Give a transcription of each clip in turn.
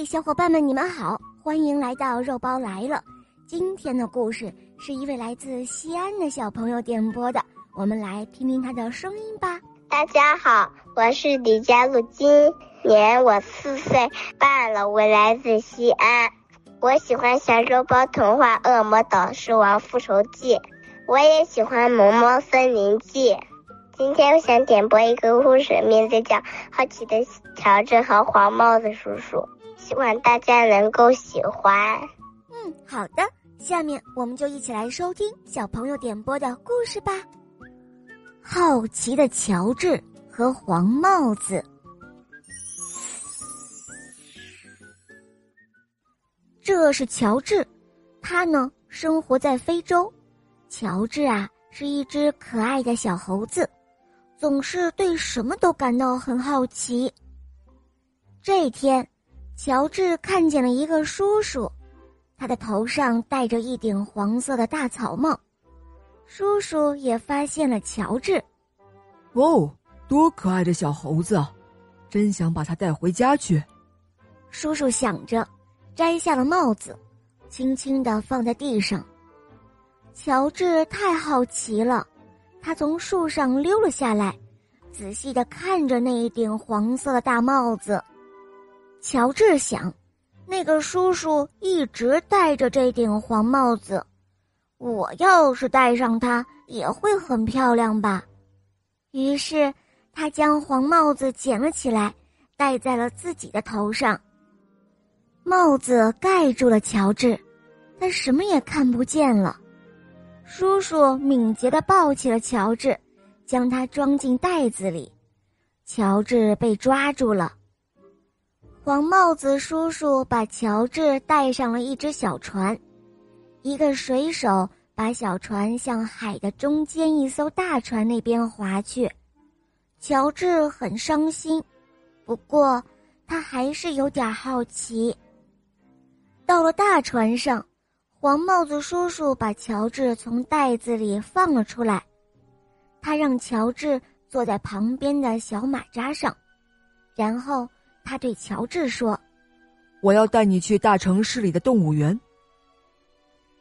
嘿，小伙伴们，你们好，欢迎来到肉包来了。今天的故事是一位来自西安的小朋友点播的，我们来听听他的声音吧。大家好，我是李佳璐，今年我四岁半了，我来自西安。我喜欢小肉包童话《恶魔岛狮王复仇记》，我也喜欢《萌猫森林记》。今天我想点播一个故事，名字叫《好奇的乔治和黄帽子叔叔》，希望大家能够喜欢。嗯，好的，下面我们就一起来收听小朋友点播的故事吧。好奇的乔治和黄帽子。这是乔治，他呢生活在非洲。乔治啊是一只可爱的小猴子。总是对什么都感到很好奇。这一天，乔治看见了一个叔叔，他的头上戴着一顶黄色的大草帽。叔叔也发现了乔治。哦，多可爱的小猴子啊！真想把它带回家去。叔叔想着，摘下了帽子，轻轻的放在地上。乔治太好奇了。他从树上溜了下来，仔细的看着那一顶黄色的大帽子。乔治想，那个叔叔一直戴着这顶黄帽子，我要是戴上它也会很漂亮吧。于是，他将黄帽子捡了起来，戴在了自己的头上。帽子盖住了乔治，他什么也看不见了。叔叔敏捷地抱起了乔治，将他装进袋子里。乔治被抓住了。黄帽子叔叔把乔治带上了一只小船，一个水手把小船向海的中间一艘大船那边划去。乔治很伤心，不过他还是有点好奇。到了大船上。黄帽子叔叔把乔治从袋子里放了出来，他让乔治坐在旁边的小马扎上，然后他对乔治说：“我要带你去大城市里的动物园，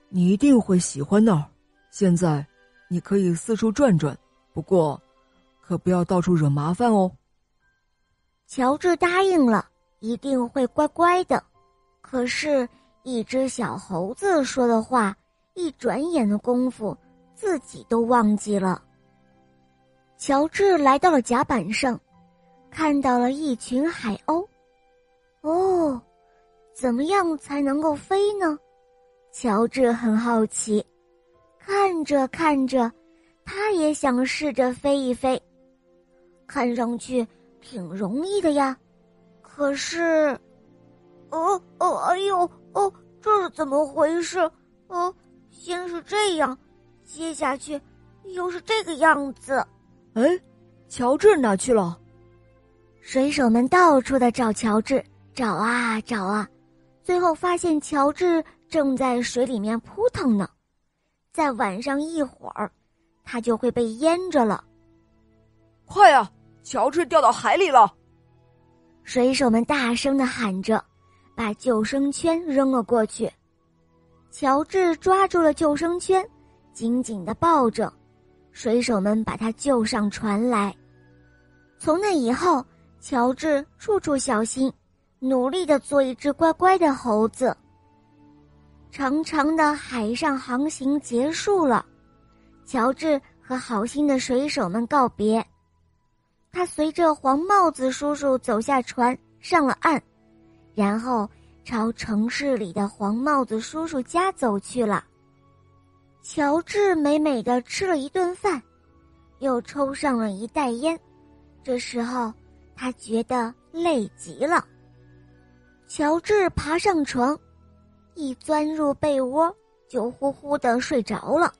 你一定会喜欢那儿。现在，你可以四处转转，不过，可不要到处惹麻烦哦。”乔治答应了，一定会乖乖的。可是。一只小猴子说的话，一转眼的功夫，自己都忘记了。乔治来到了甲板上，看到了一群海鸥。哦，怎么样才能够飞呢？乔治很好奇，看着看着，他也想试着飞一飞。看上去挺容易的呀，可是，哦哦，哎呦！哦，这是怎么回事？哦，先是这样，接下去又是这个样子。哎，乔治哪去了？水手们到处的找乔治，找啊找啊，最后发现乔治正在水里面扑腾呢。再晚上一会儿，他就会被淹着了。快呀，乔治掉到海里了！水手们大声的喊着。把救生圈扔了过去，乔治抓住了救生圈，紧紧的抱着。水手们把他救上船来。从那以后，乔治处处小心，努力的做一只乖乖的猴子。长长的海上航行结束了，乔治和好心的水手们告别。他随着黄帽子叔叔走下船，上了岸。然后朝城市里的黄帽子叔叔家走去了。乔治美美的吃了一顿饭，又抽上了一袋烟。这时候，他觉得累极了。乔治爬上床，一钻入被窝，就呼呼的睡着了。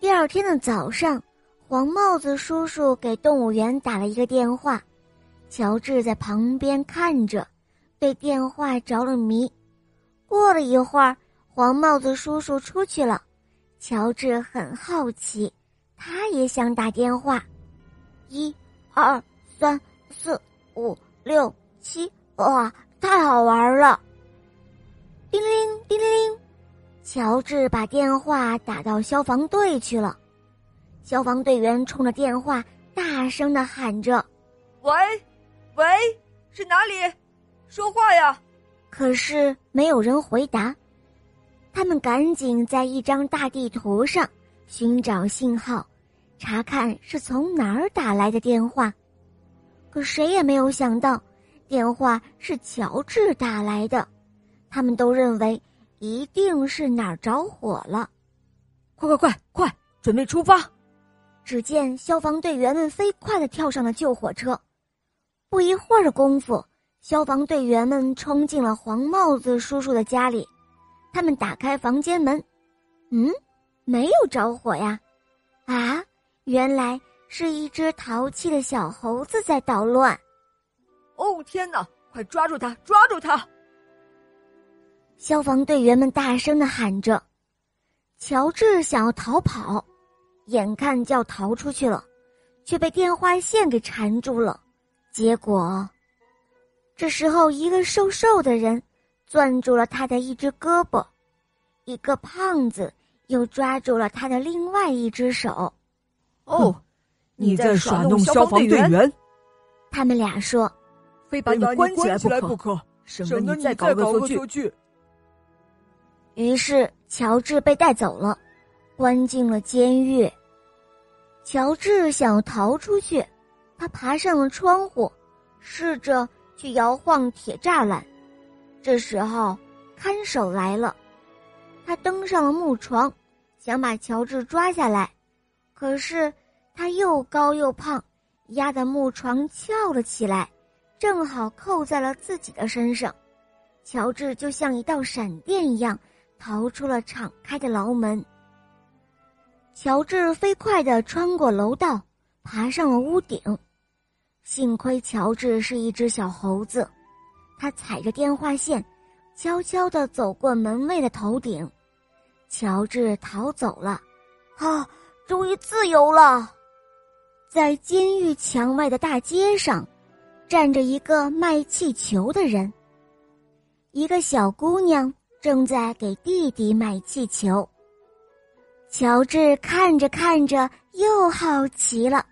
第二天的早上，黄帽子叔叔给动物园打了一个电话，乔治在旁边看着。对电话着了迷，过了一会儿，黄帽子叔叔出去了。乔治很好奇，他也想打电话。一、二、三、四、五、六、七，哇，太好玩了！叮铃叮铃铃，乔治把电话打到消防队去了。消防队员冲着电话大声的喊着：“喂，喂，是哪里？说话呀！”可是没有人回答。他们赶紧在一张大地图上寻找信号，查看是从哪儿打来的电话。可谁也没有想到，电话是乔治打来的。他们都认为一定是哪儿着火了。快快快快，准备出发！只见消防队员们飞快的跳上了救火车。不一会儿的功夫，消防队员们冲进了黄帽子叔叔的家里。他们打开房间门，嗯，没有着火呀。啊，原来。是一只淘气的小猴子在捣乱。哦天哪！快抓住他！抓住他！消防队员们大声的喊着。乔治想要逃跑，眼看就要逃出去了，却被电话线给缠住了。结果，这时候一个瘦瘦的人攥住了他的一只胳膊，一个胖子又抓住了他的另外一只手。哦。你在耍弄消防队员？他们俩说：“非把你关起来不可，省得你再搞恶作剧。”于是乔治被带走了，关进了监狱。乔治想逃出去，他爬上了窗户，试着去摇晃铁栅栏。这时候看守来了，他登上了木床，想把乔治抓下来，可是。他又高又胖，压得木床翘了起来，正好扣在了自己的身上。乔治就像一道闪电一样逃出了敞开的牢门。乔治飞快地穿过楼道，爬上了屋顶。幸亏乔治是一只小猴子，他踩着电话线，悄悄地走过门卫的头顶。乔治逃走了，啊，终于自由了！在监狱墙外的大街上，站着一个卖气球的人。一个小姑娘正在给弟弟买气球。乔治看着看着又好奇了，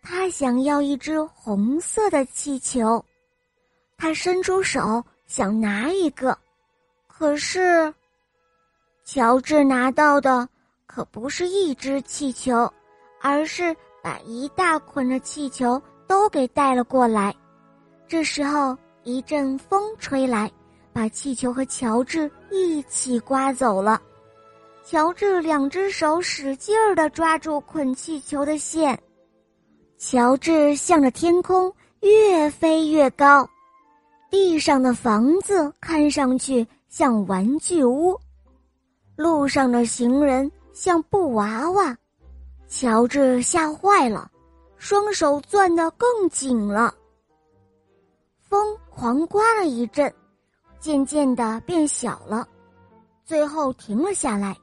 他想要一只红色的气球。他伸出手想拿一个，可是，乔治拿到的可不是一只气球，而是。把一大捆的气球都给带了过来，这时候一阵风吹来，把气球和乔治一起刮走了。乔治两只手使劲儿地抓住捆气球的线，乔治向着天空越飞越高，地上的房子看上去像玩具屋，路上的行人像布娃娃。乔治吓坏了，双手攥得更紧了。风狂刮了一阵，渐渐的变小了，最后停了下来。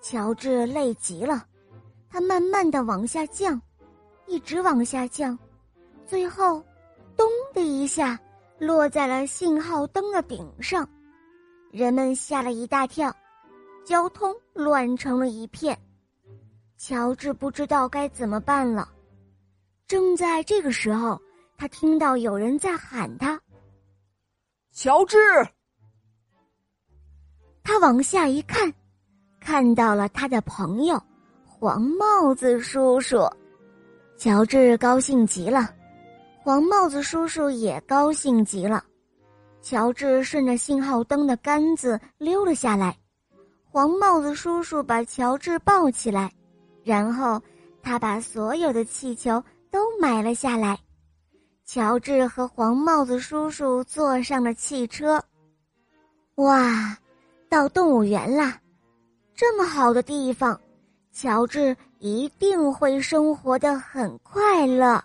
乔治累极了，他慢慢的往下降，一直往下降，最后，咚的一下落在了信号灯的顶上，人们吓了一大跳，交通乱成了一片。乔治不知道该怎么办了。正在这个时候，他听到有人在喊他：“乔治！”他往下一看，看到了他的朋友黄帽子叔叔。乔治高兴极了，黄帽子叔叔也高兴极了。乔治顺着信号灯的杆子溜了下来，黄帽子叔叔把乔治抱起来。然后，他把所有的气球都买了下来。乔治和黄帽子叔叔坐上了汽车。哇，到动物园啦！这么好的地方，乔治一定会生活的很快乐。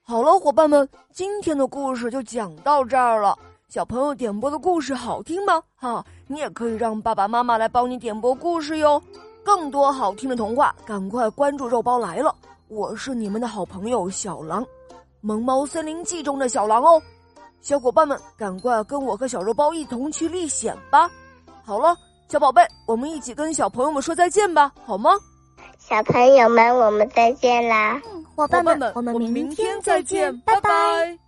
好了，伙伴们，今天的故事就讲到这儿了。小朋友点播的故事好听吗？哈，你也可以让爸爸妈妈来帮你点播故事哟。更多好听的童话，赶快关注肉包来了！我是你们的好朋友小狼，《萌猫森林记》中的小狼哦。小伙伴们，赶快跟我和小肉包一同去历险吧！好了，小宝贝，我们一起跟小朋友们说再见吧，好吗？小朋友们，我们再见啦！伙伴们，我们明天再见，拜拜。